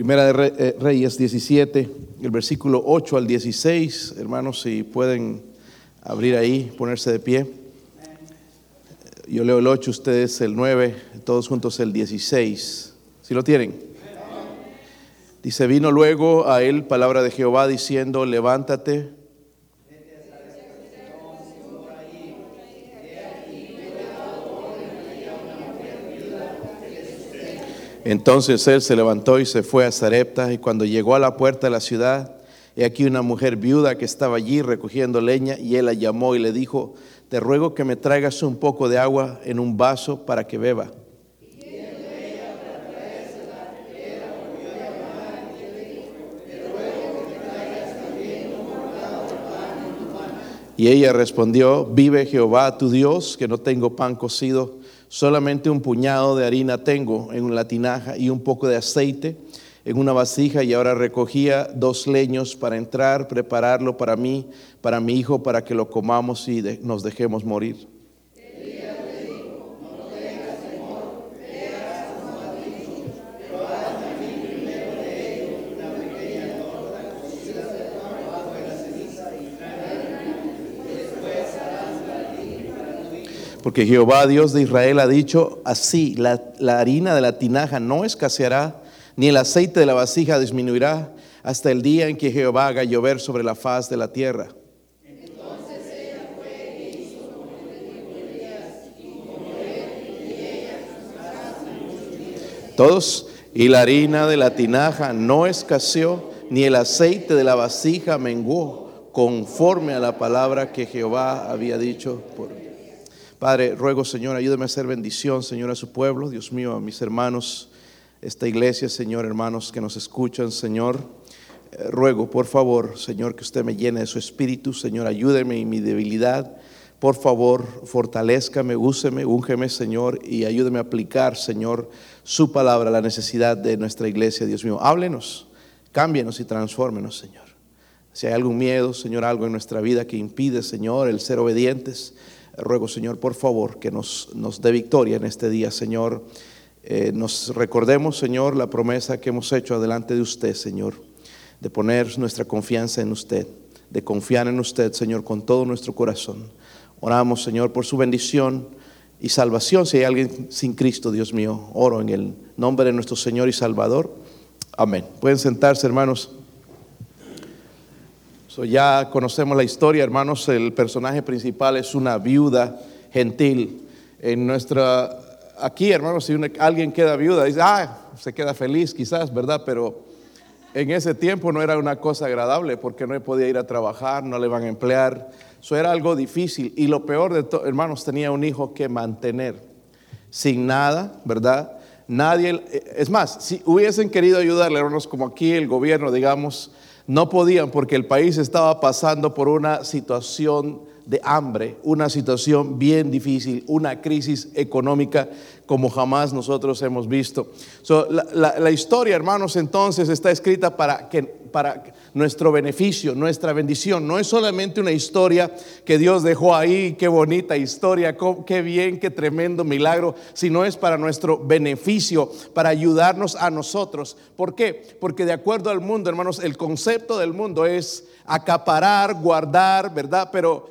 Primera de eh, Reyes 17, el versículo 8 al 16. Hermanos, si pueden abrir ahí, ponerse de pie. Yo leo el 8, ustedes el 9, todos juntos el 16. ¿Sí lo tienen? Dice, vino luego a él palabra de Jehová diciendo, levántate. Entonces él se levantó y se fue a Sarepta y cuando llegó a la puerta de la ciudad, he aquí una mujer viuda que estaba allí recogiendo leña y él la llamó y le dijo, te ruego que me traigas un poco de agua en un vaso para que beba. Y ella respondió, vive Jehová tu Dios, que no tengo pan cocido, solamente un puñado de harina tengo en la tinaja y un poco de aceite en una vasija y ahora recogía dos leños para entrar, prepararlo para mí, para mi hijo, para que lo comamos y de- nos dejemos morir. Porque Jehová, Dios de Israel, ha dicho así, la, harina de la tinaja no escaseará, ni el aceite de la vasija disminuirá, hasta el día en que Jehová haga llover sobre la faz de la tierra. Todos, y la harina de la tinaja no escaseó, ni el aceite de la vasija menguó, conforme a la palabra que Jehová había dicho por Padre, ruego, Señor, ayúdame a hacer bendición, Señor, a su pueblo, Dios mío, a mis hermanos, esta iglesia, Señor, hermanos que nos escuchan, Señor. Eh, ruego, por favor, Señor, que usted me llene de su espíritu, Señor, ayúdeme en mi debilidad. Por favor, fortalezcame, úseme, úngeme, Señor, y ayúdeme a aplicar, Señor, su palabra la necesidad de nuestra iglesia, Dios mío. Háblenos, cámbienos y transfórmenos, Señor. Si hay algún miedo, Señor, algo en nuestra vida que impide, Señor, el ser obedientes, ruego, Señor, por favor, que nos, nos dé victoria en este día, Señor. Eh, nos recordemos, Señor, la promesa que hemos hecho adelante de usted, Señor, de poner nuestra confianza en usted, de confiar en usted, Señor, con todo nuestro corazón. Oramos, Señor, por su bendición y salvación. Si hay alguien sin Cristo, Dios mío, oro en el nombre de nuestro Señor y Salvador. Amén. Pueden sentarse, hermanos. So, ya conocemos la historia, hermanos. El personaje principal es una viuda gentil. En nuestra, aquí, hermanos, si una- alguien queda viuda, dice, ah, se queda feliz quizás, ¿verdad? Pero en ese tiempo no era una cosa agradable porque no podía ir a trabajar, no le van a emplear. Eso era algo difícil. Y lo peor de todo, hermanos, tenía un hijo que mantener sin nada, ¿verdad? Nadie, es más, si hubiesen querido ayudarle, hermanos, como aquí el gobierno, digamos, no podían porque el país estaba pasando por una situación de hambre, una situación bien difícil, una crisis económica como jamás nosotros hemos visto. So, la, historia, hermanos, entonces está escrita para que para nuestro beneficio, nuestra bendición. No es solamente una historia que Dios dejó ahí, qué bonita historia, qué bien, qué tremendo milagro, sino es para nuestro beneficio, para ayudarnos a nosotros. ¿Por qué? Porque de acuerdo al mundo, hermanos, el concepto del mundo es acaparar, guardar, ¿verdad? Pero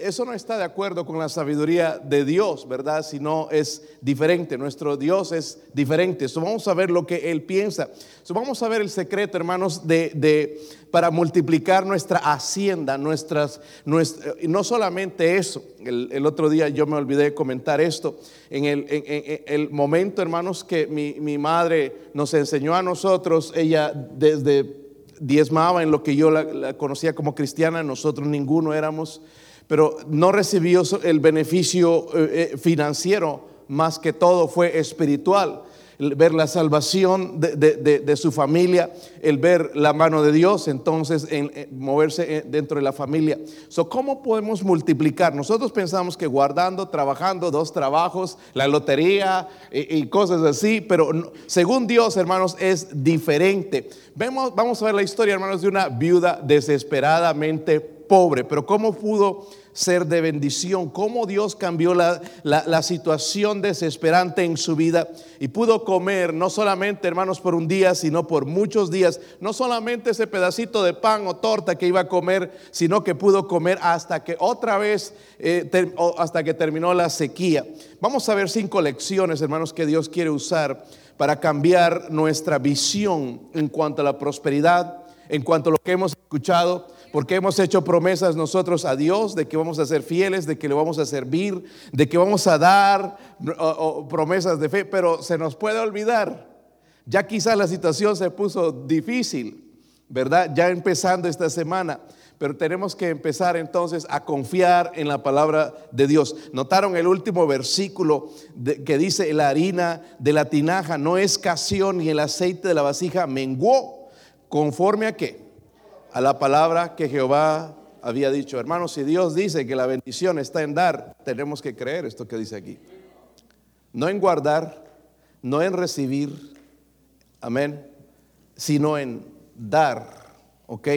eso no está de acuerdo con la sabiduría de Dios, ¿verdad? Sino es diferente. Nuestro Dios es diferente. So, vamos a ver lo que Él piensa. So, vamos a ver el secreto, hermanos, de, de- para multiplicar nuestra hacienda, nuestras, nuestra- y no solamente eso. El, otro día yo me olvidé de comentar esto. En el, en- el momento, hermanos, que mi, mi madre nos enseñó a nosotros, ella desde diezmaba en lo que yo la, la conocía como cristiana, nosotros ninguno éramos, pero no recibió el beneficio eh, eh, financiero, más que todo fue espiritual. Ver la salvación de, de- su familia, el ver la mano de Dios, entonces en, en moverse en- dentro de la familia. So, ¿Cómo podemos multiplicar? Nosotros pensamos que guardando, trabajando, dos trabajos, la lotería y, cosas así, pero según Dios, hermanos, es diferente. Vemos, vamos a ver la historia, hermanos, de una viuda desesperadamente pobre, pero ¿cómo pudo ser de bendición, cómo Dios cambió la, la, situación desesperante en su vida. Y pudo comer, no solamente hermanos por un día, sino por muchos días, no solamente ese pedacito de pan o torta que iba a comer, sino que pudo comer hasta que otra vez, eh, hasta que terminó la sequía. Vamos a ver cinco lecciones, hermanos, que Dios quiere usar para cambiar nuestra visión en cuanto a la prosperidad, en cuanto a lo que hemos escuchado, porque hemos hecho promesas nosotros a Dios de que vamos a ser fieles, de que le vamos a servir, de que vamos a dar promesas de fe, pero se nos puede olvidar. Ya quizás la situación se puso difícil, ¿verdad? Ya empezando esta semana. Pero tenemos que empezar entonces a confiar en la palabra de Dios. Notaron el último versículo que dice, la harina de la tinaja no escaseó ni el aceite de la vasija menguó. ¿Conforme a qué? A la palabra que Jehová había dicho. Hermanos, si Dios dice que la bendición está en dar, tenemos que creer esto que dice aquí. No en guardar, no en recibir, amén, sino en dar, ¿ok?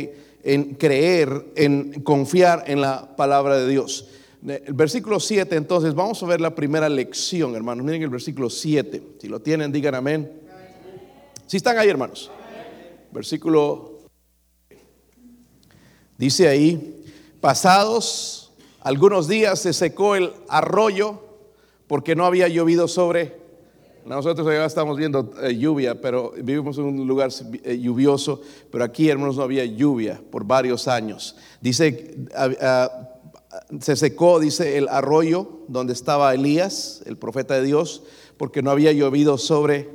en creer, en confiar en la palabra de Dios. El versículo 7, entonces, vamos a ver la primera lección, hermanos. Miren el versículo 7. Si lo tienen, digan amén. Si están ahí, hermanos. Versículo dice ahí, pasados algunos días se secó el arroyo porque no había llovido sobre nosotros allá estamos viendo eh, lluvia, pero vivimos en un lugar eh, lluvioso, pero aquí, hermanos, no había lluvia por varios años. Dice, se secó, dice, el arroyo donde estaba Elías, el profeta de Dios, porque no había llovido sobre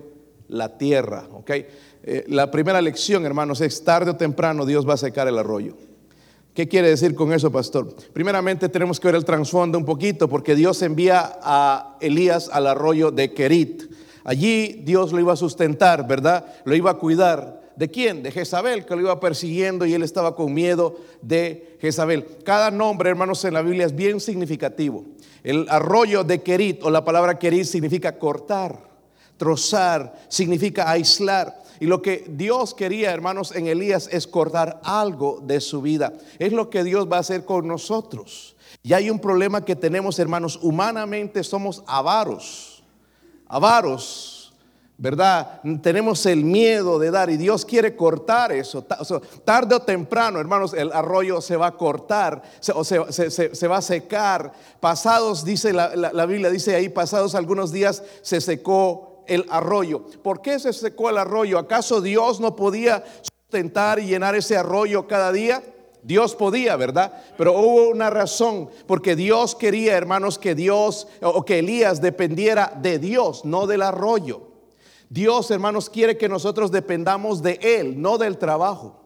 la tierra. ¿okay? Eh, la primera lección, hermanos, es tarde o temprano Dios va a secar el arroyo. ¿Qué quiere decir con eso, pastor? Primeramente tenemos que ver el trasfondo un poquito, porque Dios envía a Elías al arroyo de Kerit. Allí Dios lo iba a sustentar, ¿verdad? Lo iba a cuidar. ¿De quién? De Jezabel, que lo iba persiguiendo y él estaba con miedo de Jezabel. Cada nombre, hermanos, en la Biblia es bien significativo. El arroyo de Kerit o la palabra Kerit significa cortar, trozar, significa aislar. Y lo que Dios quería, hermanos, en Elías es cortar algo de su vida. Es lo que Dios va a hacer con nosotros. Y hay un problema que tenemos, hermanos, humanamente somos avaros avaros, ¿verdad? Tenemos el miedo de dar y Dios quiere cortar eso. Tarde o temprano, hermanos, el arroyo se va a cortar o se, va a secar. Pasados, dice la, la Biblia, dice ahí, pasados algunos días se secó el arroyo. ¿Por qué se secó el arroyo? ¿Acaso Dios no podía sustentar y llenar ese arroyo cada día? Dios podía, ¿verdad? Pero hubo una razón, porque Dios quería, hermanos, que Dios o que Elías dependiera de Dios, no del arroyo. Dios, hermanos, quiere que nosotros dependamos de Él, no del trabajo.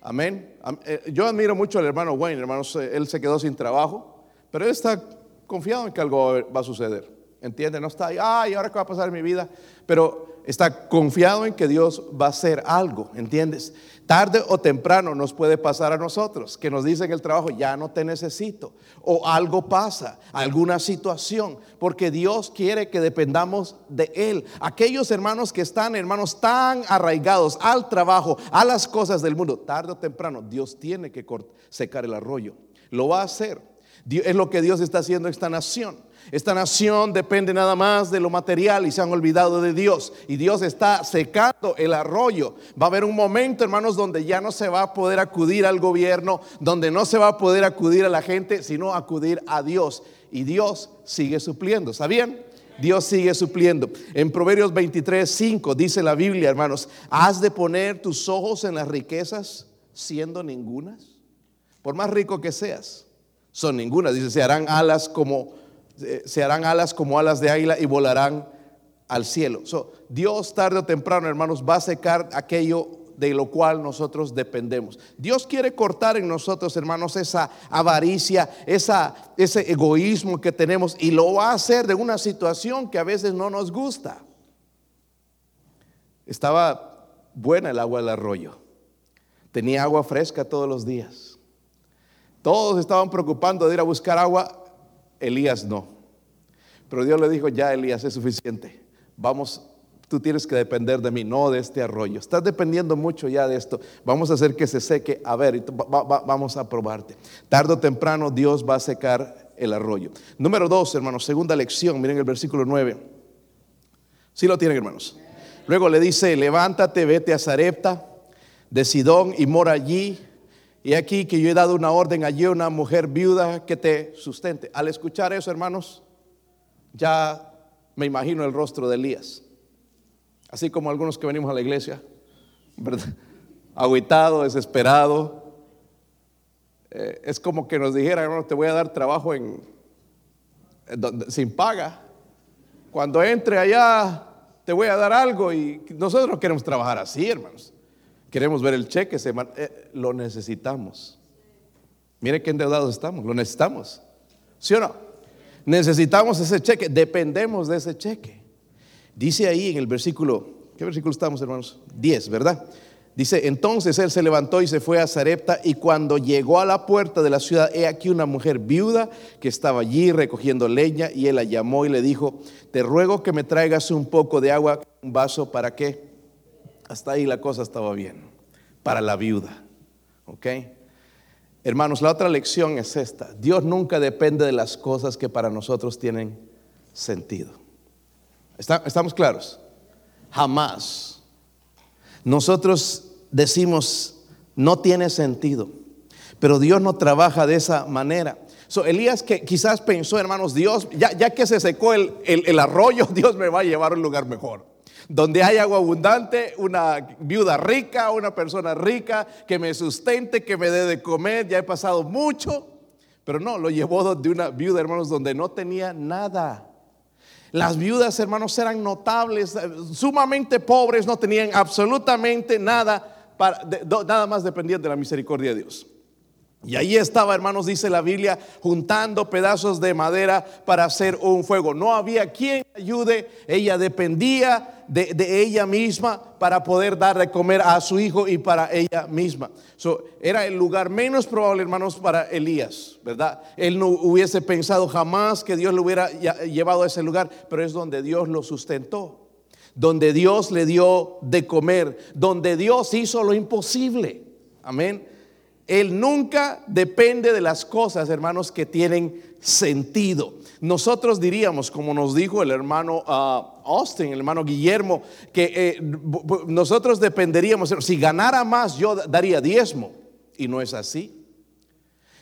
Amén. Eh, yo admiro mucho al hermano Wayne, hermanos, eh, él se quedó sin trabajo, pero él está confiado en que algo va a suceder. ¿Entiende? No está ahí, ay, ahora qué va a pasar en mi vida. Pero está confiado en que Dios va a hacer algo, ¿entiendes? Tarde o temprano nos puede pasar a nosotros, que nos dicen el trabajo, ya no te necesito, o algo pasa, alguna situación, porque Dios quiere que dependamos de Él. Aquellos hermanos que están, hermanos, tan arraigados al trabajo, a las cosas del mundo, tarde o temprano Dios tiene que secar el arroyo. Lo va a hacer. Es lo que Dios está haciendo en esta nación. Esta nación depende nada más de lo material y se han olvidado de Dios. Y Dios está secando el arroyo. Va a haber un momento, hermanos, donde ya no se va a poder acudir al gobierno, donde no se va a poder acudir a la gente, sino acudir a Dios. Y Dios sigue supliendo. ¿Sabían? Dios sigue supliendo. En Proverbios 23, 5 dice la Biblia, hermanos, has de poner tus ojos en las riquezas siendo ningunas. Por más rico que seas, son ningunas. Dice, se harán alas como se harán alas como alas de águila y volarán al cielo. Dios tarde o temprano, hermanos, va a secar aquello de lo cual nosotros dependemos. Dios quiere cortar en nosotros, hermanos, esa avaricia, esa, ese egoísmo que tenemos y lo va a hacer de una situación que a veces no nos gusta. Estaba buena el agua del arroyo. Tenía agua fresca todos los días. Todos estaban preocupando de ir a buscar agua Elías no. Pero Dios le dijo, ya Elías es suficiente. Vamos tú tienes que depender de mí, no de este arroyo. Estás dependiendo mucho ya de esto. Vamos a hacer que se seque. A ver, vamos a probarte. Tardo o temprano Dios va a secar el arroyo. Número dos, hermanos, segunda lección. Miren el versículo 9. Sí lo tienen, hermanos. Luego le dice, levántate, vete a Zarepta de Sidón y mora allí. Y aquí que yo he dado una orden allí a una mujer viuda que te sustente. Al escuchar eso, hermanos, ya me imagino el rostro de Elías. Así como algunos que venimos a la iglesia, ¿verdad? Aguitado, desesperado. Eh, es como que nos dijera, hermano, te voy a dar trabajo en, sin paga. Cuando entre allá, te voy a dar algo y nosotros no queremos trabajar así, hermanos. Queremos ver el cheque, se, eh, lo necesitamos. Mire qué endeudados estamos, lo necesitamos. ¿Sí o no? Necesitamos ese cheque, dependemos de ese cheque. Dice ahí en el versículo, ¿qué versículo estamos hermanos? 10, ¿verdad? Dice, entonces él se levantó y se fue a Zarepta y cuando llegó a la puerta de la ciudad, he aquí una mujer viuda que estaba allí recogiendo leña y él la llamó y le dijo, te ruego que me traigas un poco de agua, un vaso, ¿para qué? Hasta ahí la cosa estaba bien, para la viuda, ¿ok? Hermanos, la otra lección es esta, Dios nunca depende de las cosas que para nosotros tienen sentido. ¿Estamos claros? Jamás. Nosotros decimos, no tiene sentido, pero Dios no trabaja de esa manera. So, Elías que quizás pensó, hermanos, Dios, ya, que se secó el, el, arroyo, Dios me va a llevar a un lugar mejor donde hay agua abundante, una viuda rica, una persona rica que me sustente, que me dé de comer, ya he pasado mucho, pero no, lo llevó de una viuda, hermanos, donde no tenía nada. Las viudas, hermanos, eran notables, eh, sumamente pobres, no tenían absolutamente nada, para, nada más dependían de la misericordia de Dios. Y ahí estaba, hermanos, dice la Biblia, juntando pedazos de madera para hacer un fuego. No había quien ayude, ella dependía de, ella misma para poder dar de comer a su hijo y para ella misma. era el lugar menos probable, hermanos, para Elías, ¿verdad? Él no hubiese pensado jamás que Dios lo hubiera llevado a ese lugar, pero es donde Dios lo sustentó donde Dios le dio de comer, donde Dios hizo lo imposible. Amén. Él nunca depende de las cosas, hermanos, que tienen sentido. Nosotros diríamos, como nos dijo el hermano ah, Austin, el hermano Guillermo, que eh, nosotros dependeríamos, si ganara más yo daría diezmo. Y no es así.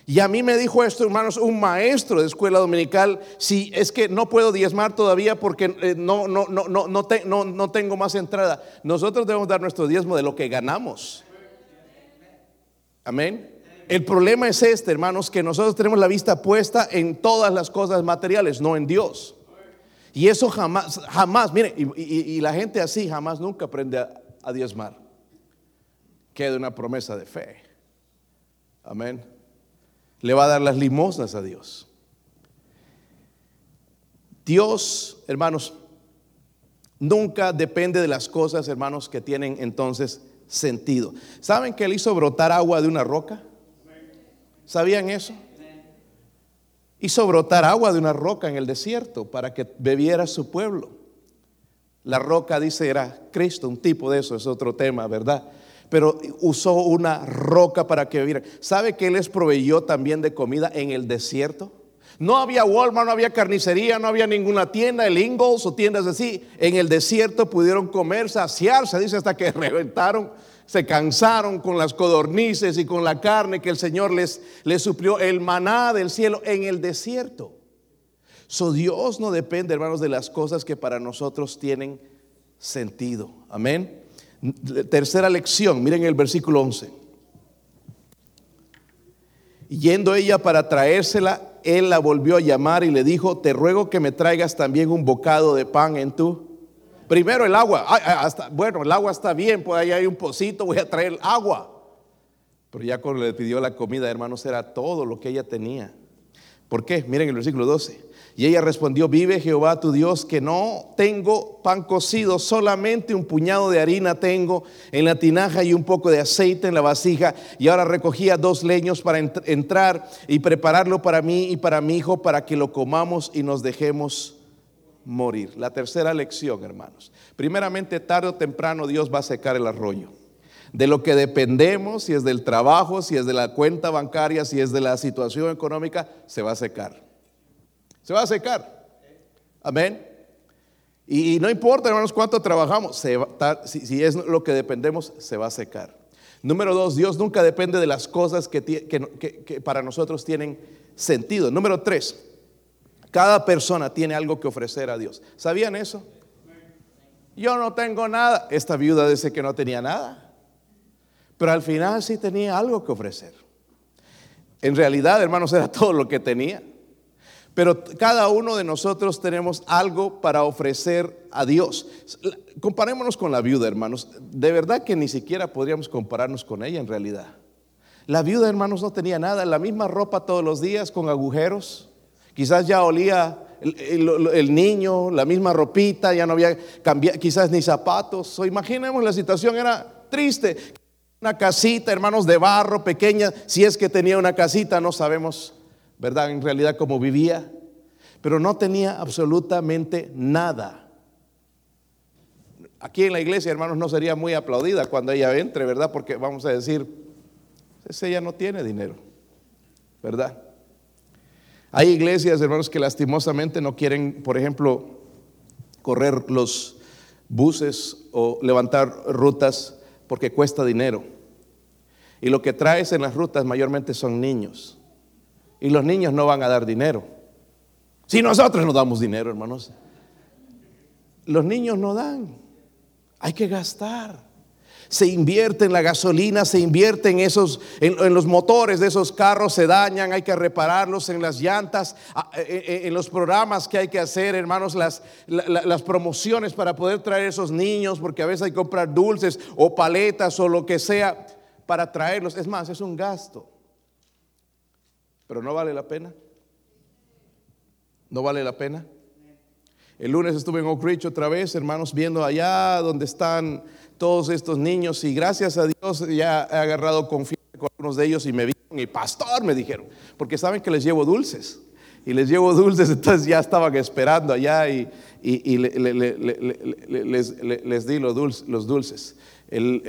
Y a mí me dijo esto, hermanos, un maestro de escuela dominical, si es que no puedo diezmar todavía porque eh, no, no, no, no, no, no tengo más entrada. Nosotros debemos dar nuestro diezmo de lo que ganamos. Amén. El problema es este, hermanos, que nosotros tenemos la vista puesta en todas las cosas materiales, no en Dios. Y eso jamás, jamás, mire, y, la gente así jamás nunca aprende a, a diezmar. Queda una promesa de fe. Amén. Le va a dar las limosnas a Dios. Dios, hermanos, nunca depende de las cosas, hermanos, que tienen entonces sentido. ¿Saben que él hizo brotar agua de una roca? ¿Sabían eso? Hizo brotar agua de una roca en el desierto para que bebiera su pueblo. La roca, dice, era Cristo, un tipo de eso, es otro tema, ¿verdad? Pero usó una roca para que bebiera. ¿Sabe que Él les proveyó también de comida en el desierto? No había Walmart, no había carnicería, no había ninguna tienda, el Ingalls o tiendas así. En el desierto pudieron comer, saciarse, dice, hasta que reventaron, se cansaron con las codornices y con la carne que el Señor les, suplió, el maná del cielo en el desierto. So Dios no depende, hermanos, de las cosas que para nosotros tienen sentido. Amén. Tercera lección, miren el versículo 11. Yendo ella para traérsela, él la volvió a llamar y le dijo, te ruego que me traigas también un bocado de pan en tu. Primero el agua. hasta, bueno, el agua está bien, pues ahí hay un pocito, voy a traer agua. Pero ya cuando le pidió la comida, hermanos, era todo lo que ella tenía. ¿Por qué? Miren el versículo 12. Y ella respondió, vive Jehová tu Dios, que no tengo pan cocido, solamente un puñado de harina tengo en la tinaja y un poco de aceite en la vasija. Y ahora recogía dos leños para entrar y prepararlo para mí y para mi hijo, para que lo comamos y nos dejemos morir. La tercera lección, hermanos. Primeramente, tarde o temprano Dios va a secar el arroyo. De lo que dependemos, si es del trabajo, si es de la cuenta bancaria, si es de la situación económica, se va a secar. Se va a secar. Amén. Y no importa, hermanos, cuánto trabajamos, si, es lo que dependemos, se va a secar. Número dos, Dios nunca depende de las cosas que, que para nosotros tienen sentido. Número tres, cada persona tiene algo que ofrecer a Dios. ¿Sabían eso? Yo no tengo nada. Esta viuda dice que no tenía nada. Pero al final sí tenía algo que ofrecer. En realidad, hermanos, era todo lo que tenía. Pero cada uno de nosotros tenemos algo para ofrecer a Dios. Comparémonos con la viuda, hermanos. De verdad que ni siquiera podríamos compararnos con ella en realidad. La viuda, hermanos, no tenía nada. La misma ropa todos los días con agujeros. Quizás ya olía el, niño, la misma ropita, ya no había cambiado, quizás ni zapatos. Imaginemos la situación era triste. Una casita, hermanos, de barro pequeña. Si es que tenía una casita, no sabemos ¿verdad? En realidad como vivía, pero no tenía absolutamente nada. Aquí en la iglesia, hermanos, no sería muy aplaudida cuando ella entre, ¿verdad? Porque vamos a decir, ella no tiene dinero, ¿verdad? Hay iglesias, hermanos, que lastimosamente no quieren, por ejemplo, correr los buses o levantar rutas porque cuesta dinero. Y lo que traes en las rutas mayormente son niños. Y los niños no van a dar dinero. Si nosotros no damos dinero, hermanos. Los niños no dan. Hay que gastar. Se invierte en la gasolina, se invierte en esos, en, los motores de esos carros, se dañan, hay que repararlos en las llantas, en, los programas que hay que hacer, hermanos, las, las promociones para poder traer esos niños, porque a veces hay que comprar dulces o paletas o lo que sea para traerlos. Es más, es un gasto. Pero no vale la pena. No vale la pena. El lunes estuve en Oak Ridge otra vez, hermanos, viendo allá donde están todos estos niños y gracias a Dios ya he agarrado confianza con algunos de ellos y me vieron y pastor me dijeron, porque saben que les llevo dulces y les llevo dulces, entonces ya estaban esperando allá y, les, di los dulces. Los dulces. El,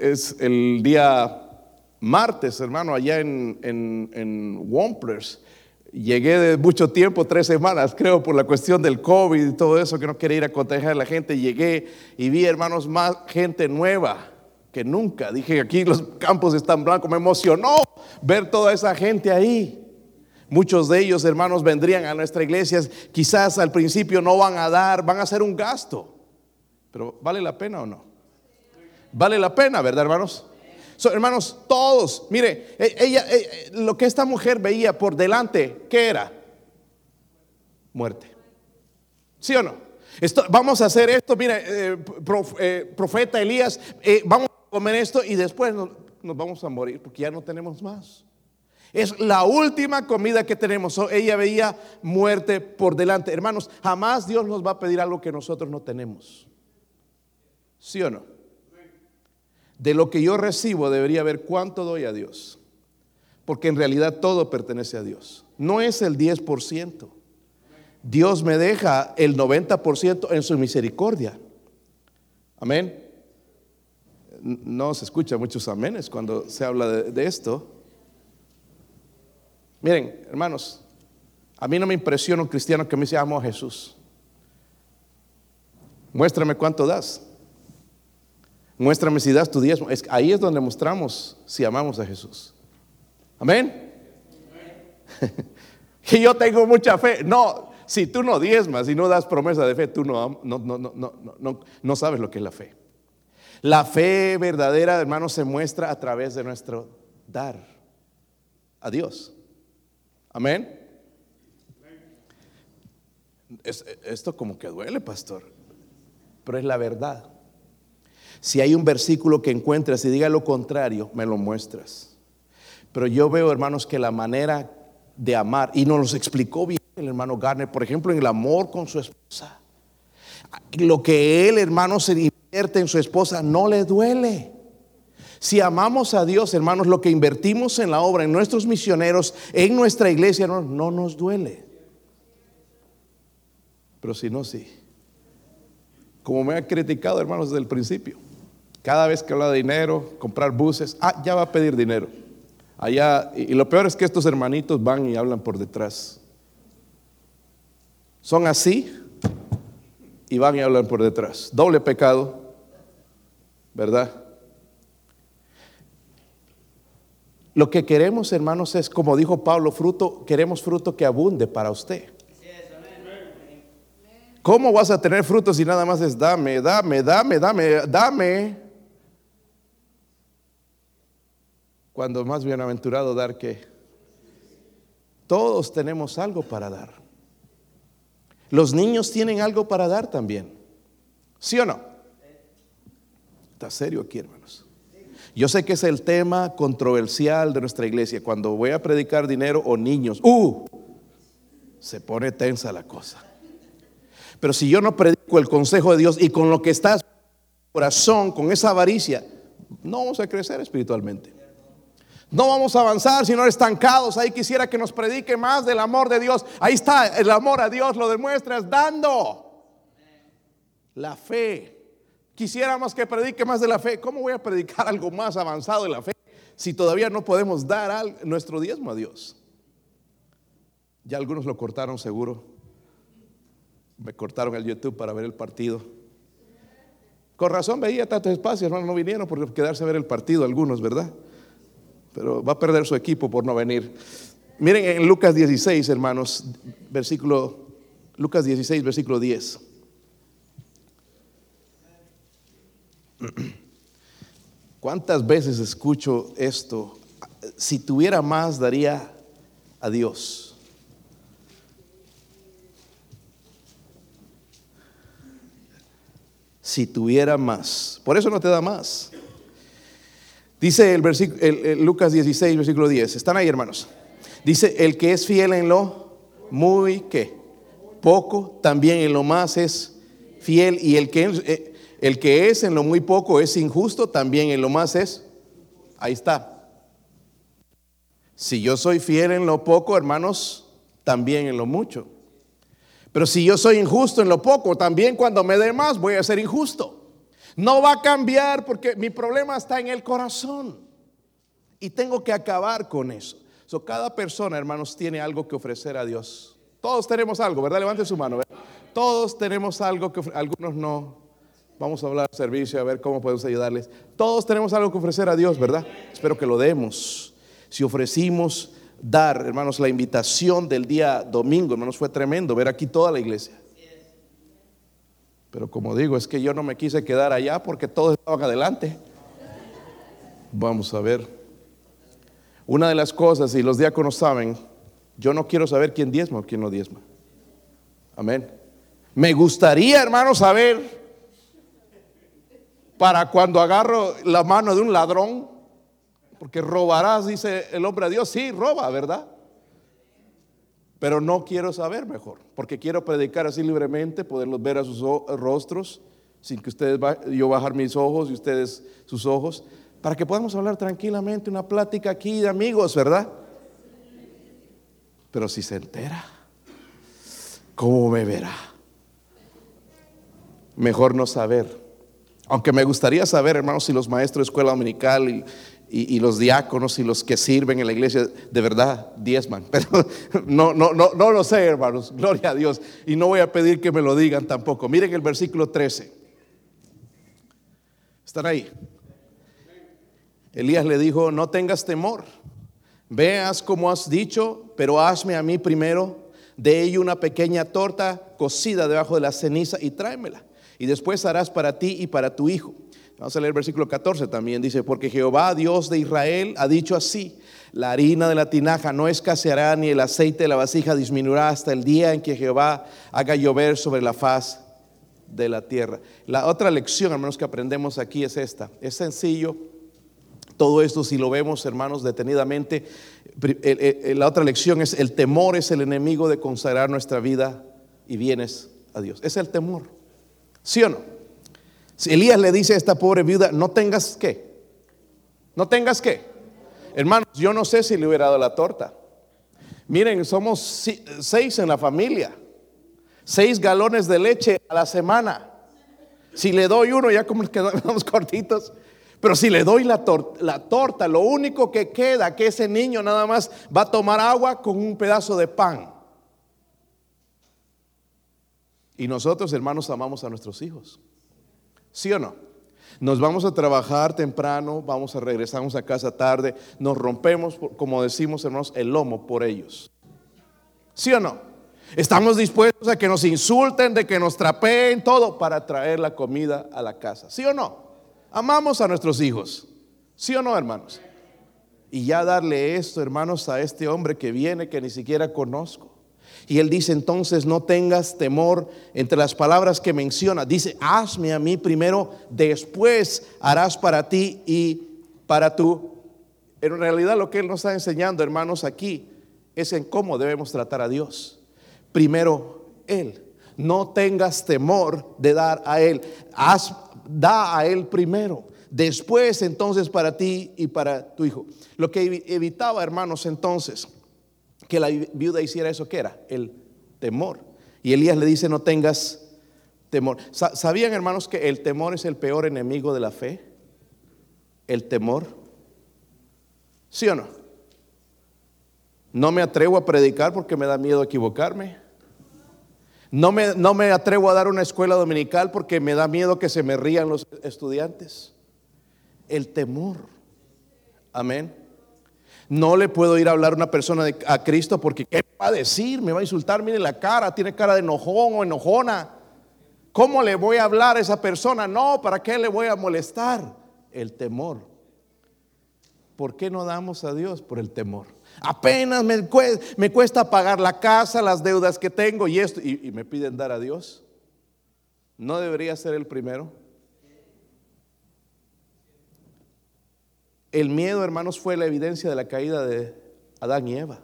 es el día martes, hermano, allá en, en, en Womplers. Llegué de mucho tiempo, tres semanas, creo, por la cuestión del COVID y todo eso, que no quería ir a contagiar a la gente. Llegué y vi, hermanos, más gente nueva que nunca. Dije, aquí los campos están blancos. Me emocionó ver toda esa gente ahí. Muchos de ellos, hermanos, vendrían a nuestra iglesia. Quizás al principio no van a dar, van a hacer un gasto. Pero ¿vale la pena o no? Vale la pena, ¿verdad, hermanos? Hermanos, todos, mire, e, ella, e, lo que esta mujer veía por delante, ¿qué era? Muerte. ¿Sí o no? Esto, vamos a hacer esto, mire, eh, eh, profeta Elías, eh, vamos a comer esto y después nos, vamos a morir porque ya no tenemos más. Es la última comida que tenemos. ella veía muerte por delante. Hermanos, jamás Dios nos va a pedir algo que nosotros no tenemos. ¿Sí o no? De lo que yo recibo debería ver cuánto doy a Dios. Porque en realidad todo pertenece a Dios. No es el 10%. Dios me deja el 90% en su misericordia. Amén. No se escucha muchos amenes cuando se habla de, esto. Miren, hermanos, a mí no me impresiona un cristiano que me dice amo a Jesús. Muéstrame cuánto das. Muéstrame si das tu diezmo. Es, ahí es donde mostramos si amamos a Jesús. Amén. que yo tengo mucha fe. No, si tú no diezmas y no das promesa de fe, tú no, no, no, no, sabes lo que es la fe. La fe verdadera, hermano, se muestra a través de nuestro dar a Dios. Amén. esto como que duele, pastor, pero es la verdad. Si hay un versículo que encuentras y diga lo contrario, me lo muestras. Pero yo veo, hermanos, que la manera de amar, y nos lo explicó bien el hermano Garner, por ejemplo, en el amor con su esposa. Lo que él, hermano, se invierte en su esposa no le duele. Si amamos a Dios, hermanos, lo que invertimos en la obra, en nuestros misioneros, en nuestra iglesia, no, no nos duele. Pero si no, sí. Como me han criticado, hermanos, desde el principio. Cada vez que habla de dinero, comprar buses, ah, ya va a pedir dinero. Allá, y lo peor es que estos hermanitos van y hablan por detrás. Son así y van y hablan por detrás. Doble pecado, ¿verdad? Lo que queremos, hermanos, es, como dijo Pablo, fruto, queremos fruto que abunde para usted. ¿Cómo vas a tener fruto si nada más es dame, dame, dame, dame, dame? Cuando más bienaventurado dar que todos tenemos algo para dar. Los niños tienen algo para dar también. ¿Sí o no? Está serio aquí, hermanos. Yo sé que es el tema controversial de nuestra iglesia. Cuando voy a predicar dinero o niños, ¡uh! Se pone tensa la cosa. Pero si yo no predico el consejo de Dios y con lo que está en corazón, con esa avaricia, no vamos a crecer espiritualmente. No vamos a avanzar sino estancados. Ahí quisiera que nos predique más del amor de Dios. Ahí está, el amor a Dios lo demuestras dando la fe. Quisiéramos que predique más de la fe. ¿Cómo voy a predicar algo más avanzado de la fe si todavía no podemos dar nuestro diezmo a Dios? Ya algunos lo cortaron seguro. Me cortaron el YouTube para ver el partido. Con razón veía tanto espacio, hermanos, no vinieron por quedarse a ver el partido algunos, ¿verdad? Pero va a perder su equipo por no venir. Miren en Lucas 16, hermanos, versículo, Lucas 16, versículo 10. ¿Cuántas veces escucho esto? Si tuviera más, daría a Dios. Si tuviera más. Por eso no te da más. Dice el, versículo, Lucas 16, versículo 10. ¿Están ahí, hermanos? Dice, el que es fiel en lo muy, ¿qué? Poco, también en lo más es fiel. Y el que, eh, el que es en lo muy poco es injusto, también en lo más es. Ahí está. Si yo soy fiel en lo poco, hermanos, también en lo mucho. Pero si yo soy injusto en lo poco, también cuando me dé más voy a ser injusto. No va a cambiar porque mi problema está en el corazón. Y tengo que acabar con eso. So, cada persona, hermanos, tiene algo que ofrecer a Dios. Todos tenemos algo, ¿verdad? Levanten su mano. Todos tenemos algo que algunos no. Vamos a hablar servicio, a ver cómo podemos ayudarles. Todos tenemos algo que ofrecer a Dios, ¿verdad? Espero que lo demos. Si ofrecimos dar, hermanos, la invitación del día domingo, hermanos, fue tremendo ver aquí toda la iglesia. Pero como digo, es que yo no me quise quedar allá porque todos estaban adelante. Vamos a ver. Una de las cosas, y los diáconos saben, yo no quiero saber quién diezma o quién no diezma. Amén. Me gustaría, hermano, saber para cuando agarro la mano de un ladrón, porque robarás, dice el hombre a Dios, sí, roba, ¿verdad? Pero no quiero saber mejor, porque quiero predicar así libremente, poderlos ver a sus rostros, sin que ustedes, yo bajar mis ojos y ustedes sus ojos, para que podamos hablar tranquilamente, una plática aquí de amigos, ¿verdad? Pero si se entera, ¿cómo me verá? Mejor no saber. Aunque me gustaría saber, hermanos, si los maestros de escuela dominical y, y, los diáconos y los que sirven en la iglesia de verdad diezman. Pero no, no, no, no lo sé, hermanos. Gloria a Dios. Y no voy a pedir que me lo digan tampoco. Miren el versículo 13. ¿Están ahí? Elías le dijo, no tengas temor. Veas como has dicho, pero hazme a mí primero de ello una pequeña torta cocida debajo de la ceniza y tráemela. Y después harás para ti y para tu hijo. Vamos a leer el versículo 14 también. Dice, porque Jehová, Dios de Israel, ha dicho así, la harina de la tinaja no escaseará ni el aceite de la vasija disminuirá hasta el día en que Jehová haga llover sobre la faz de la tierra. La otra lección, hermanos, que aprendemos aquí es esta. Es sencillo. Todo esto, si lo vemos, hermanos, detenidamente, la otra lección es el temor es el enemigo de consagrar nuestra vida y bienes a Dios. Es el temor. ¿Sí o no? Si Elías le dice a esta pobre viuda, no tengas qué. No tengas qué. Hermanos, yo no sé si le hubiera dado la torta. Miren, somos seis en la familia. Seis galones de leche a la semana. Si le doy uno, ya como quedamos cortitos. Pero si le doy la, la, torta, lo único que queda, que ese niño nada más va a tomar agua con un pedazo de pan. Y nosotros, hermanos, amamos a nuestros hijos. ¿Sí o no? Nos vamos a trabajar temprano, vamos a regresamos a casa tarde, nos rompemos, como decimos, hermanos, el lomo por ellos. ¿Sí o no? Estamos dispuestos a que nos insulten, de que nos trapeen, todo para traer la comida a la casa. ¿Sí o no? Amamos a nuestros hijos. ¿Sí o no, hermanos? Y ya darle esto, hermanos, a este hombre que viene que ni siquiera conozco. Y él dice entonces, no tengas temor entre las palabras que menciona. Dice, hazme a mí primero, después harás para ti y para tú. En realidad lo que él nos está enseñando, hermanos, aquí es en cómo debemos tratar a Dios. Primero, él. No tengas temor de dar a él. Haz da a él primero, después entonces para ti y para tu hijo. Lo que evitaba, hermanos, entonces, que la viuda hiciera eso, ¿qué era? El temor. Y Elías le dice, no tengas temor. ¿Sabían, hermanos, que el temor es el peor enemigo de la fe? El temor. ¿Sí o no? No me atrevo a predicar porque me da miedo equivocarme. No me, no me atrevo a dar una escuela dominical porque me da miedo que se me rían los estudiantes. El temor. Amén. No le puedo ir a hablar a una persona a Cristo porque ¿qué va a decir? Me va a insultar, mire la cara, tiene cara de enojón o enojona. ¿Cómo le voy a hablar a esa persona? No, ¿para qué le voy a molestar? El temor. ¿Por qué no damos a Dios por el temor? Apenas me cuesta, pagar la casa, las deudas que tengo y esto, y, me piden dar a Dios. ¿No debería ser el primero? El miedo, hermanos, fue la evidencia de la caída de Adán y Eva.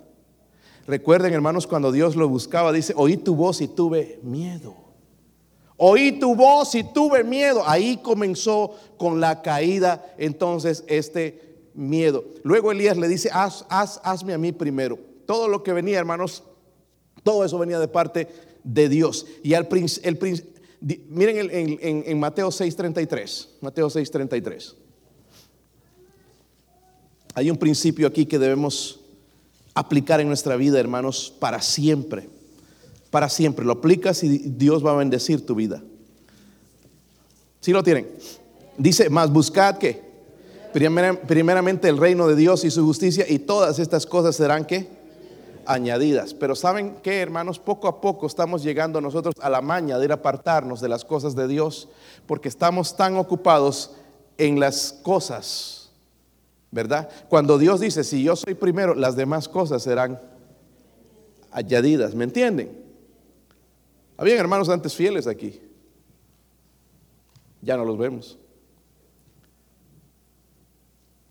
Recuerden, hermanos, cuando Dios lo buscaba, dice, oí tu voz y tuve miedo. Oí tu voz y tuve miedo. Ahí comenzó con la caída entonces este miedo. Luego Elías le dice, haz, haz, hazme a mí primero. Todo lo que venía, hermanos, todo eso venía de parte de Dios. Y al el, miren en, en, en Mateo 6:33, Mateo 6:33. Hay un principio aquí que debemos aplicar en nuestra vida, hermanos, para siempre. Para siempre. Lo aplicas y Dios va a bendecir tu vida. Si lo tienen? Dice, más buscad que primeramente el reino de Dios y su justicia y todas estas cosas serán añadidas. Pero saben que, hermanos, poco a poco estamos llegando nosotros a la maña de ir a apartarnos de las cosas de Dios porque estamos tan ocupados en las cosas, ¿verdad? Cuando Dios dice, si yo soy primero, las demás cosas serán añadidas, ¿me entienden? Habían hermanos antes fieles aquí, ya no los vemos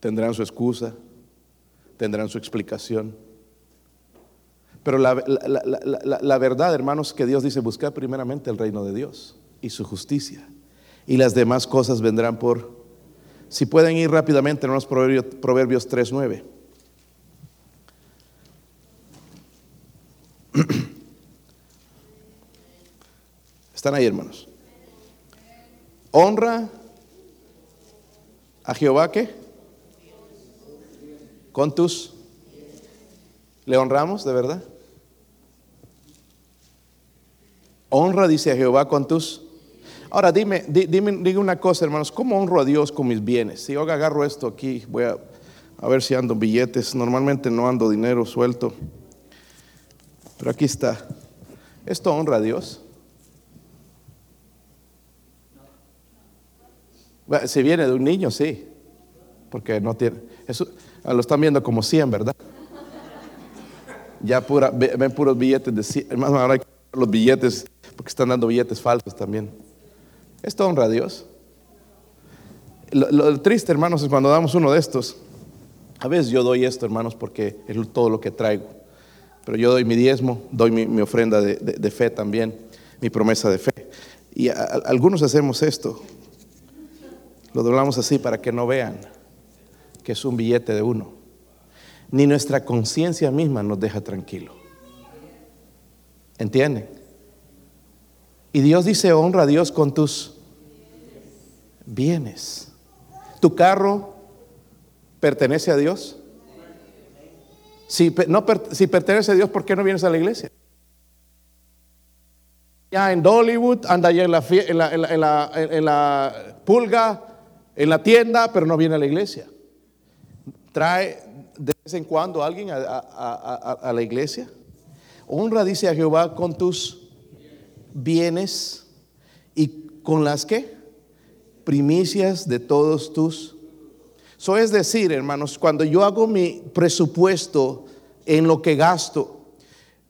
tendrán su excusa, tendrán su explicación. Pero la, verdad, hermanos, que Dios dice, buscar primeramente el reino de Dios y su justicia. Y las demás cosas vendrán por... Si pueden ir rápidamente, hermanos, Proverbios, Proverbios 3.9. Están ahí, hermanos. Honra a Jehová que con tus... ¿Le honramos de verdad? Honra, dice a Jehová, con tus... Ahora dime, dime, una cosa, hermanos, ¿cómo honro a Dios con mis bienes? Si yo agarro esto aquí, voy a, a ver si ando billetes. Normalmente no ando dinero suelto. Pero aquí está. ¿Esto honra a Dios? Si viene de un niño, sí. Porque no tiene. Eso, Ah, lo están viendo como 100, ¿verdad? Ya pura, ven puros billetes de 100. Hermano, ahora hay que los billetes, porque están dando billetes falsos también. Esto honra a Dios. Lo, triste, hermanos, es cuando damos uno de estos. A veces yo doy esto, hermanos, porque es todo lo que traigo. Pero yo doy mi diezmo, doy mi, ofrenda de, fe también, mi promesa de fe. Y algunos hacemos esto. Lo doblamos así para que no vean que es un billete de uno. Ni nuestra conciencia misma nos deja tranquilo. ¿Entienden? Y Dios dice, honra a Dios con tus bienes. ¿Tu carro pertenece a Dios? Si, no, si pertenece a Dios, ¿por qué no vienes a la iglesia? Ya en Dollywood, anda allá en la, en la, pulga, en la tienda, pero no viene a la iglesia. Trae de vez en cuando alguien a, a, la iglesia. Honra, dice a Jehová, con tus bienes y con las que primicias de todos tus. Eso es decir, hermanos, cuando yo hago mi presupuesto en lo que gasto,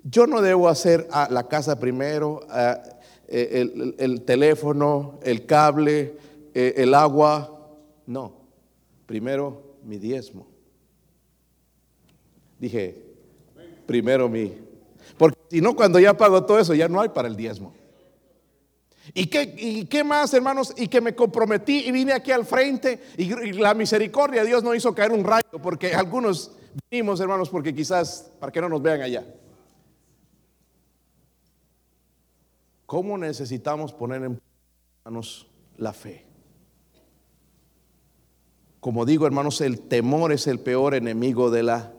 yo no debo hacer a la casa primero, eh, el, teléfono, el cable, eh, el agua. No, primero mi diezmo. Dije, primero mi. Si no, cuando ya pago todo eso, ya no hay para el diezmo. ¿Y qué, ¿Y qué, más, hermanos? Y que me comprometí y vine aquí al frente y, la misericordia de Dios no hizo caer un rayo, porque algunos vinimos, hermanos, porque quizás para que no nos vean allá. ¿Cómo necesitamos poner en manos la fe? Como digo, hermanos, el temor es el peor enemigo de la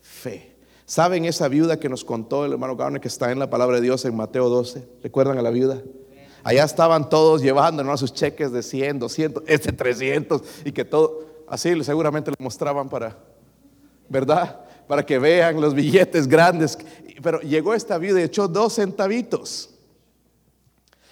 fe. ¿Saben esa viuda que nos contó el hermano Garner que está en la palabra de Dios en Mateo 12? ¿Recuerdan a la viuda? Allá estaban todos llevando ¿no? sus cheques de 100, 200, este 300 y que todo, así seguramente le mostraban para, ¿verdad? Para que vean los billetes grandes. Pero llegó esta viuda y echó dos centavitos.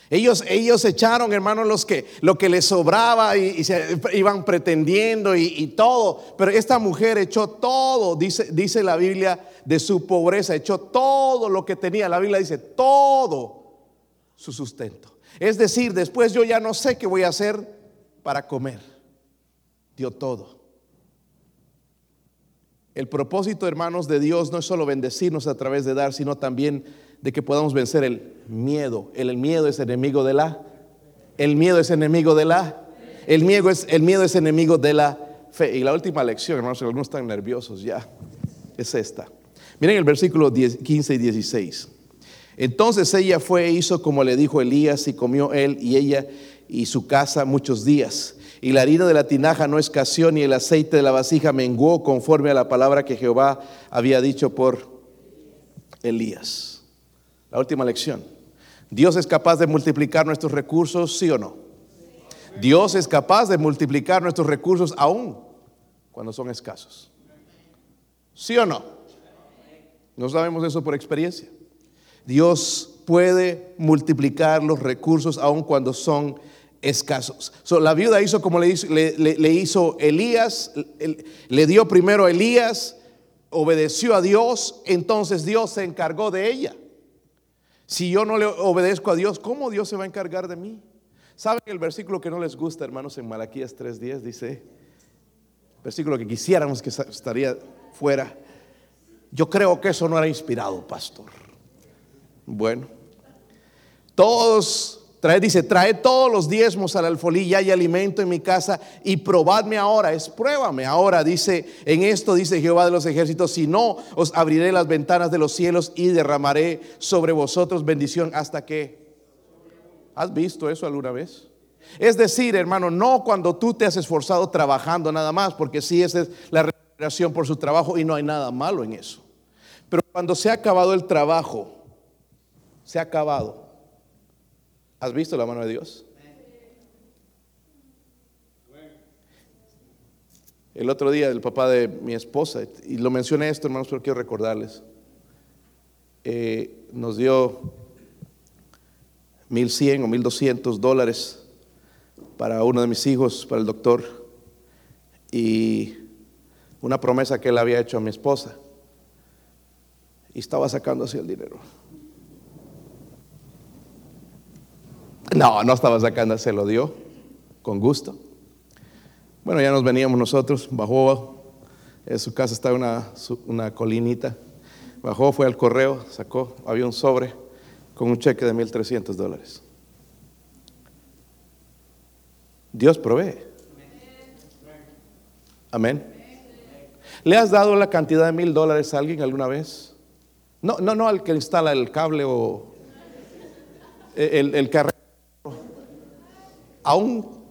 Ellos, ellos echaron, hermanos, los que, lo que les sobraba y, se iban pretendiendo y, y, todo. Pero esta mujer echó todo, dice, dice la Biblia, de su pobreza, echó todo lo que tenía. La Biblia dice, todo su sustento. Es decir, después yo ya no sé qué voy a hacer para comer. Dio todo. El propósito, hermanos, de Dios no es solo bendecirnos a través de dar, sino también de que podamos vencer el miedo. El, miedo es enemigo de la. El miedo es enemigo de la. El miedo es, el miedo es enemigo de la fe. Y la última lección, hermanos, algunos están nerviosos ya, es esta. Miren el versículo 15 y 16. Entonces ella fue e hizo como le dijo Elías y comió él y ella y su casa muchos días. Y la harina de la tinaja no escaseó ni el aceite de la vasija menguó conforme a la palabra que Jehová había dicho por Elías. La última lección. ¿Dios es capaz de multiplicar nuestros recursos, sí o no? Dios es capaz de multiplicar nuestros recursos aún cuando son escasos. ¿Sí o no? No sabemos eso por experiencia. Dios puede multiplicar los recursos aun cuando son escasos. la viuda hizo como le hizo, le, hizo Elías, le dio primero a Elías, obedeció a Dios, entonces Dios se encargó de ella. Si yo no le obedezco a Dios, ¿cómo Dios se va a encargar de mí? ¿Saben el versículo que no les gusta, hermanos, en Malaquías 3.10? Dice, versículo que quisiéramos que estaría fuera. Yo creo que eso no era inspirado, pastor. Bueno, todos, trae, dice, trae todos los diezmos al alfolí, y hay alimento en mi casa y probadme ahora, es pruébame ahora, dice, en esto dice Jehová de los ejércitos, si no, os abriré las ventanas de los cielos y derramaré sobre vosotros bendición hasta que... ¿Has visto eso alguna vez? Es decir, hermano, no cuando tú te has esforzado trabajando nada más, porque sí, esa es la remuneración por su trabajo y no hay nada malo en eso. Pero cuando se ha acabado el trabajo, se ha acabado. ¿Has visto la mano de Dios? El otro día el papá de mi esposa, y lo mencioné esto hermanos, pero quiero recordarles, eh, nos dio 1100 o 1200 dólares para uno de mis hijos, para el doctor, y una promesa que él había hecho a mi esposa. Y estaba sacando así el dinero. No, no estaba sacando, se lo dio con gusto. Bueno, ya nos veníamos nosotros, bajó, en su casa estaba una, una colinita, bajó, fue al correo, sacó, había un sobre con un cheque de 1.300 dólares. Dios provee. Amén. ¿Le has dado la cantidad de mil dólares a alguien alguna vez? No, no, no al que instala el cable o el, el carrero, a un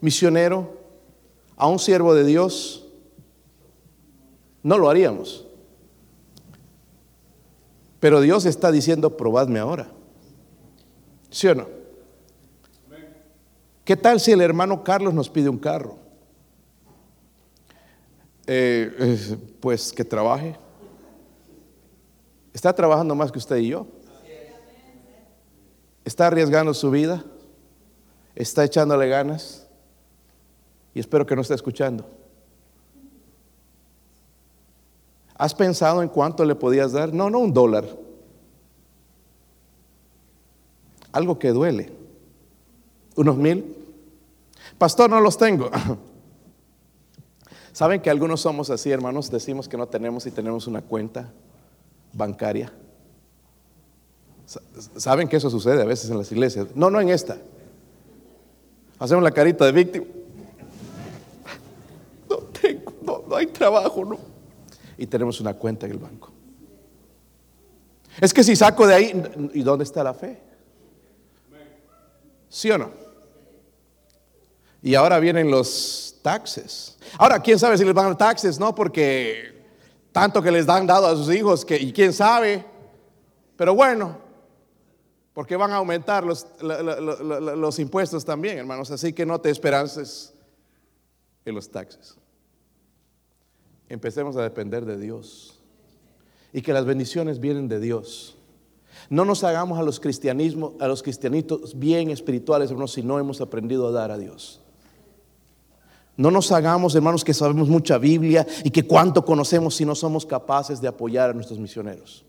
misionero, a un siervo de Dios, no lo haríamos. Pero Dios está diciendo, probadme ahora. ¿Sí o no? ¿Qué tal si el hermano Carlos nos pide un carro? Eh, pues que trabaje. Está trabajando más que usted y yo. Está arriesgando su vida. Está echándole ganas. Y espero que no esté escuchando. ¿Has pensado en cuánto le podías dar? No, no un dólar. Algo que duele. ¿Unos mil? Pastor, no los tengo. ¿Saben que algunos somos así, hermanos? Decimos que no tenemos y tenemos una cuenta bancaria. ¿Saben que eso sucede a veces en las iglesias? No, no en esta. Hacemos la carita de víctima. No tengo, no, no hay trabajo, no. Y tenemos una cuenta en el banco. Es que si saco de ahí, ¿y dónde está la fe? ¿Sí o no? Y ahora vienen los taxes. Ahora, ¿quién sabe si les van a taxes? No, porque tanto que les han dado a sus hijos, que, y quién sabe. Pero bueno, porque van a aumentar los, los impuestos también, hermanos. Así que no te esperances en los taxes. Empecemos a depender de Dios. Y que las bendiciones vienen de Dios. No nos hagamos a los cristianismos, a los cristianitos bien espirituales, hermanos, si no hemos aprendido a dar a Dios. No nos hagamos, hermanos, que sabemos mucha Biblia y que cuánto conocemos si no somos capaces de apoyar a nuestros misioneros.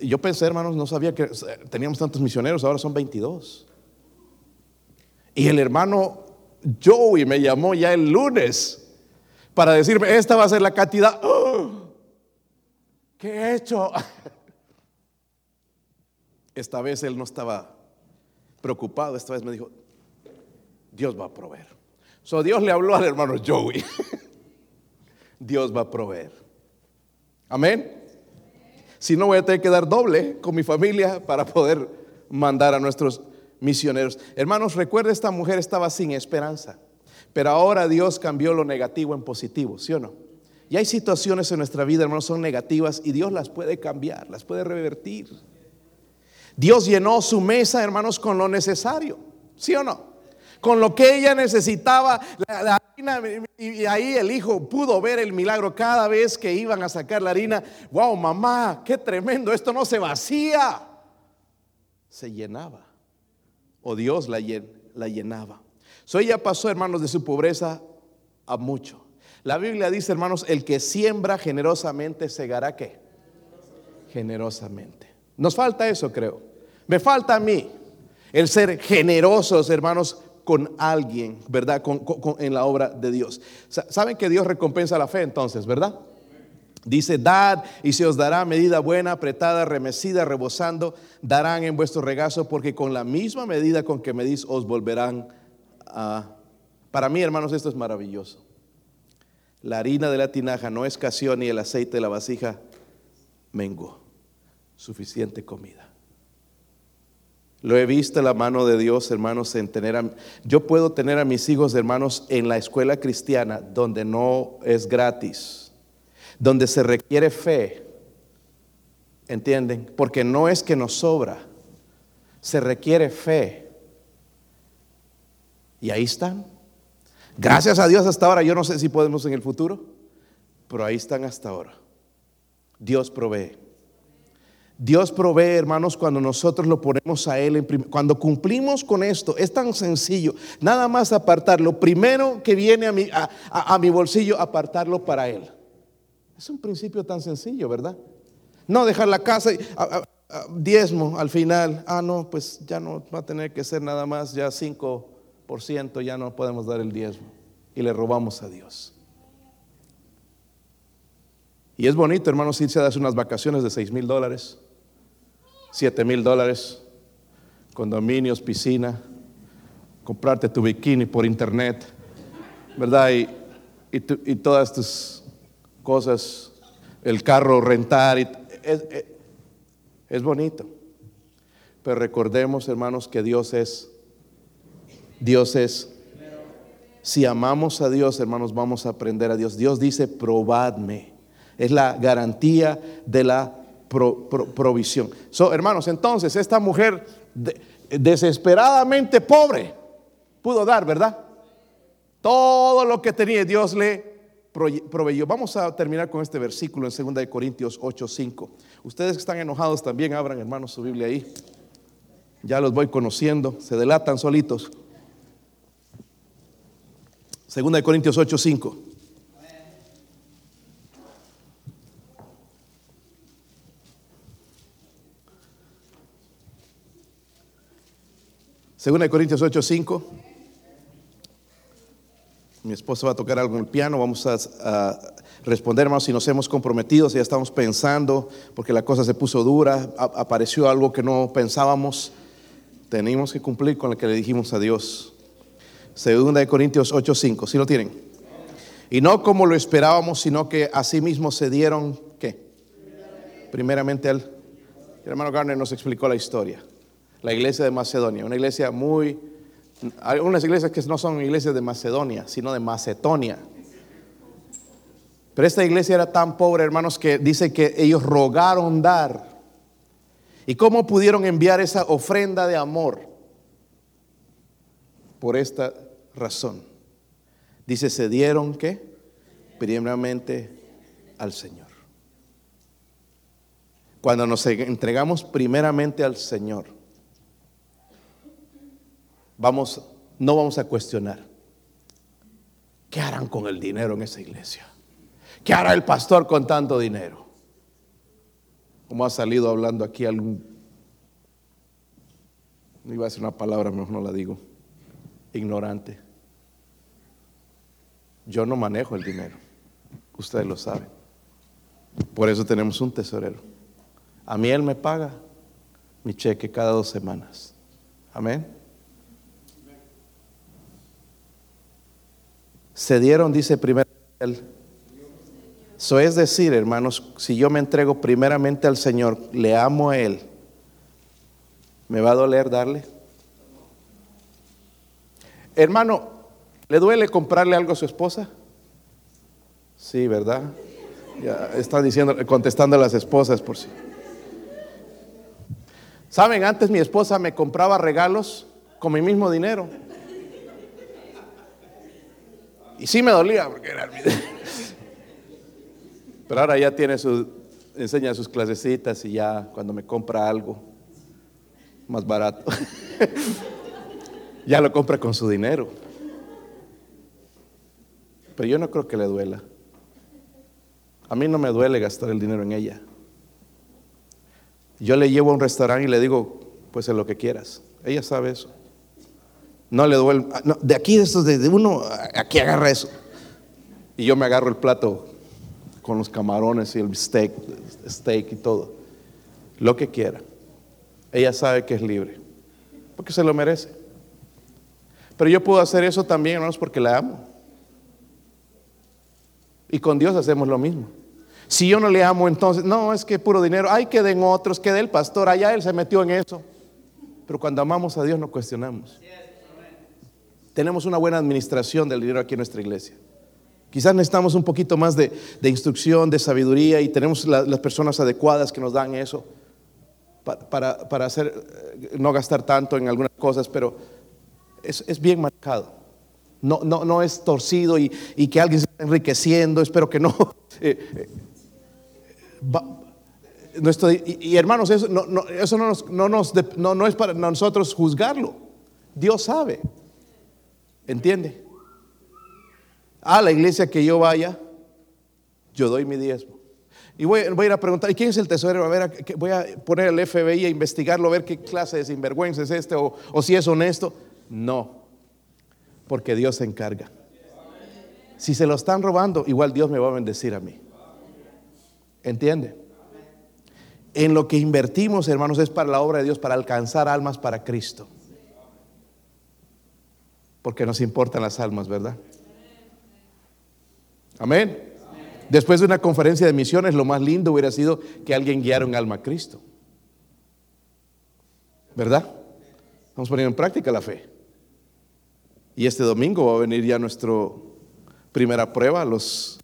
Yo pensé, hermanos, no sabía que teníamos tantos misioneros, ahora son 22. Y el hermano Joey me llamó ya el lunes para decirme, esta va a ser la cantidad. ¡Oh! ¿Qué he hecho? Esta vez él no estaba preocupado, esta vez me dijo, Dios va a proveer. So Dios le habló al hermano Joey. Dios va a proveer. Amén. Si no, voy a tener que dar doble con mi familia para poder mandar a nuestros misioneros. Hermanos, recuerda, esta mujer estaba sin esperanza, pero ahora Dios cambió lo negativo en positivo, ¿sí o no? Y hay situaciones en nuestra vida, hermanos, son negativas y Dios las puede cambiar, las puede revertir. Dios llenó su mesa, hermanos, con lo necesario, ¿sí o no? Con lo que ella necesitaba. La, harina, y ahí el hijo pudo ver el milagro cada vez que iban a sacar la harina. Wow, mamá, qué tremendo, esto no se vacía, se llenaba. O Dios la, llenaba. So ella pasó, hermanos, de su pobreza a mucho. La Biblia dice, hermanos, el que siembra generosamente segará qué? Generosamente. Nos falta eso, creo. Me falta a mí el ser generosos, hermanos, con alguien, ¿verdad? en la obra de Dios. ¿Saben que Dios recompensa la fe entonces, verdad? Dice, dad y se os dará medida buena, apretada, remecida, rebosando, darán en vuestro regazo, porque con la misma medida con que medís os volverán a... Para mí, hermanos, esto es maravilloso. La harina de la tinaja no escaseó ni el aceite de la vasija menguó. Suficiente comida. Lo he visto la mano de Dios, hermanos, en tener a, yo puedo tener a mis hijos, hermanos, en la escuela cristiana donde no es gratis, donde se requiere fe. ¿Entienden? Porque no es que nos sobra, se requiere fe. Y ahí están. Gracias a Dios hasta ahora, yo no sé si podemos en el futuro, pero ahí están hasta ahora. Dios provee. Dios provee, hermanos, cuando nosotros lo ponemos a Él, cuando cumplimos con esto, es tan sencillo, nada más apartar lo primero que viene a mi, a, mi bolsillo, apartarlo para Él. Es un principio tan sencillo, ¿verdad? No dejar la casa y diezmo al final, ah, no, pues ya no va a tener que ser nada más, ya 5%, ya no podemos dar el diezmo y le robamos a Dios. Y es bonito, hermanos, irse a darse unas vacaciones de 6 mil dólares 7 mil dólares, condominios, piscina, comprarte tu bikini por internet, ¿verdad? Y, y, todas tus cosas, el carro rentar, es, es bonito. Pero recordemos, hermanos, que Dios es, Dios es. Si amamos a Dios, hermanos, vamos a aprender a Dios. Dios dice, probadme. Es la garantía de la provisión. Hermanos, entonces esta mujer desesperadamente pobre pudo dar, ¿verdad? Todo lo que tenía Dios le proveyó. Vamos a terminar con este versículo en 2 Corintios 8:5. Ustedes que están enojados también abran, hermanos, su Biblia ahí. Ya los voy conociendo, se delatan solitos. 2 Corintios 8:5. Segunda de Corintios 8:5. Mi esposa va a tocar algo en el piano, vamos a, responder, hermanos, si nos hemos comprometido, si ya estamos pensando, porque la cosa se puso dura, apareció algo que no pensábamos, tenemos que cumplir con lo que le dijimos a Dios. Segunda de Corintios 8:5, ¿sí lo tienen? Y no como lo esperábamos, sino que asimismo se dieron, ¿qué? Primeramente el hermano Garner nos explicó la historia. La iglesia de Macedonia, una iglesia muy hay unas iglesias que no son iglesias de Macedonia, sino de Macedonia. Pero esta iglesia era tan pobre, hermanos, que dice que ellos rogaron dar. ¿Y cómo pudieron enviar esa ofrenda de amor? Por esta razón. Dice, se dieron que primeramente al Señor. Cuando nos entregamos primeramente al Señor, vamos, no vamos a cuestionar. ¿Qué harán con el dinero en esa iglesia? ¿Qué hará el pastor con tanto dinero? Como ha salido hablando aquí algún, no iba a decir una palabra, mejor no la digo, ignorante. Yo no manejo el dinero, ustedes lo saben. Por eso tenemos un tesorero. A mí él me paga mi cheque cada dos semanas. Amén. Se dieron, dice primero él. Eso es decir, hermanos, si yo me entrego primeramente al Señor, le amo a Él, ¿me va a doler darle? Hermano, ¿le duele comprarle algo a su esposa? Sí, ¿verdad? Ya están diciendo, contestando a las esposas por sí. Saben, antes mi esposa me compraba regalos con mi mismo dinero. Y sí me dolía porque era Pero ahora ya tiene su, enseña sus clasecitas y ya cuando me compra algo más barato, ya lo compra con su dinero. Pero yo no creo que le duela. A mí no me duele gastar el dinero en ella. Yo le llevo a un restaurante y le digo, pues en lo que quieras. Ella sabe eso. No le duele. Ah, de aquí, de estos, de uno, aquí agarra eso. Y yo me agarro el plato con los camarones y el steak, steak y todo. Lo que quiera. Ella sabe que es libre. Porque se lo merece. Pero yo puedo hacer eso también, hermanos, porque la amo. Y con Dios hacemos lo mismo. Si yo no le amo, entonces, no, es que puro dinero. Ay, que den otros, que el pastor. Allá él se metió en eso. Pero cuando amamos a Dios no cuestionamos tenemos una buena administración del dinero aquí en nuestra iglesia. Quizás necesitamos un poquito más de, instrucción, de sabiduría y tenemos las personas adecuadas que nos dan eso para, hacer, eh, no gastar tanto en algunas cosas, pero es, bien marcado. No, no, no es torcido y, que alguien se esté enriqueciendo, espero que no. Eh, eh, y, hermanos, eso, no, eso no, nos, no es para nosotros juzgarlo. Dios sabe. ¿Entiende? A la iglesia que yo vaya, yo doy mi diezmo. Y voy, a ir a preguntar, ¿y quién es el tesorero? A ver, voy a poner al FBI a investigarlo, a ver qué clase de sinvergüenza es este o, o si es honesto. No, porque Dios se encarga. Si se lo están robando, igual Dios me va a bendecir a mí. ¿Entiende? En lo que invertimos, hermanos, es para la obra de Dios, para alcanzar almas para Cristo porque nos importan las almas, ¿verdad? Amén. Después de una conferencia de misiones, lo más lindo hubiera sido que alguien guiara un alma a Cristo. ¿Verdad? Vamos poniendo en práctica la fe. Y este domingo va a venir ya nuestra primera prueba, los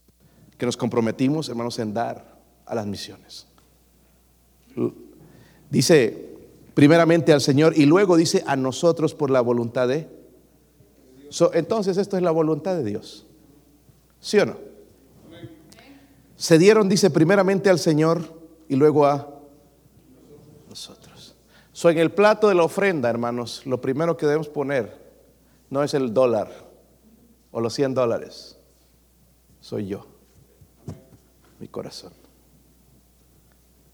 que nos comprometimos, hermanos, en dar a las misiones. Dice primeramente al Señor y luego dice a nosotros por la voluntad de. Entonces esto es la voluntad de Dios. ¿Sí o no? Se dieron, dice, primeramente al Señor y luego a nosotros. So, en el plato de la ofrenda, hermanos, lo primero que debemos poner no es el dólar o los 100 dólares. Soy yo, mi corazón.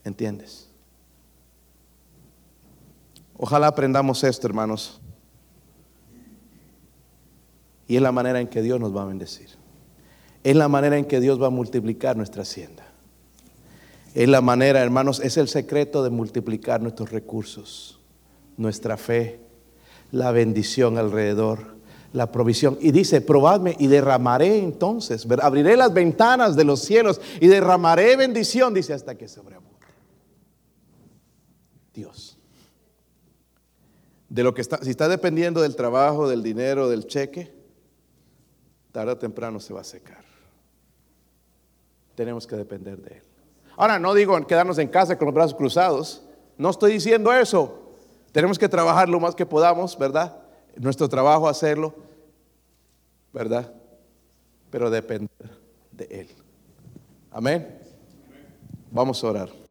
¿Entiendes? Ojalá aprendamos esto, hermanos. Y es la manera en que Dios nos va a bendecir. Es la manera en que Dios va a multiplicar nuestra hacienda. Es la manera, hermanos, es el secreto de multiplicar nuestros recursos, nuestra fe, la bendición alrededor, la provisión. Y dice, probadme y derramaré entonces, abriré las ventanas de los cielos y derramaré bendición, dice, hasta que sobreabunde. Dios. De lo que está, si está dependiendo del trabajo, del dinero, del cheque, tarde o temprano se va a secar. Tenemos que depender de Él. Ahora, no digo quedarnos en casa con los brazos cruzados. No estoy diciendo eso. Tenemos que trabajar lo más que podamos, ¿verdad? Nuestro trabajo hacerlo, ¿verdad? Pero depender de Él. Amén. Vamos a orar.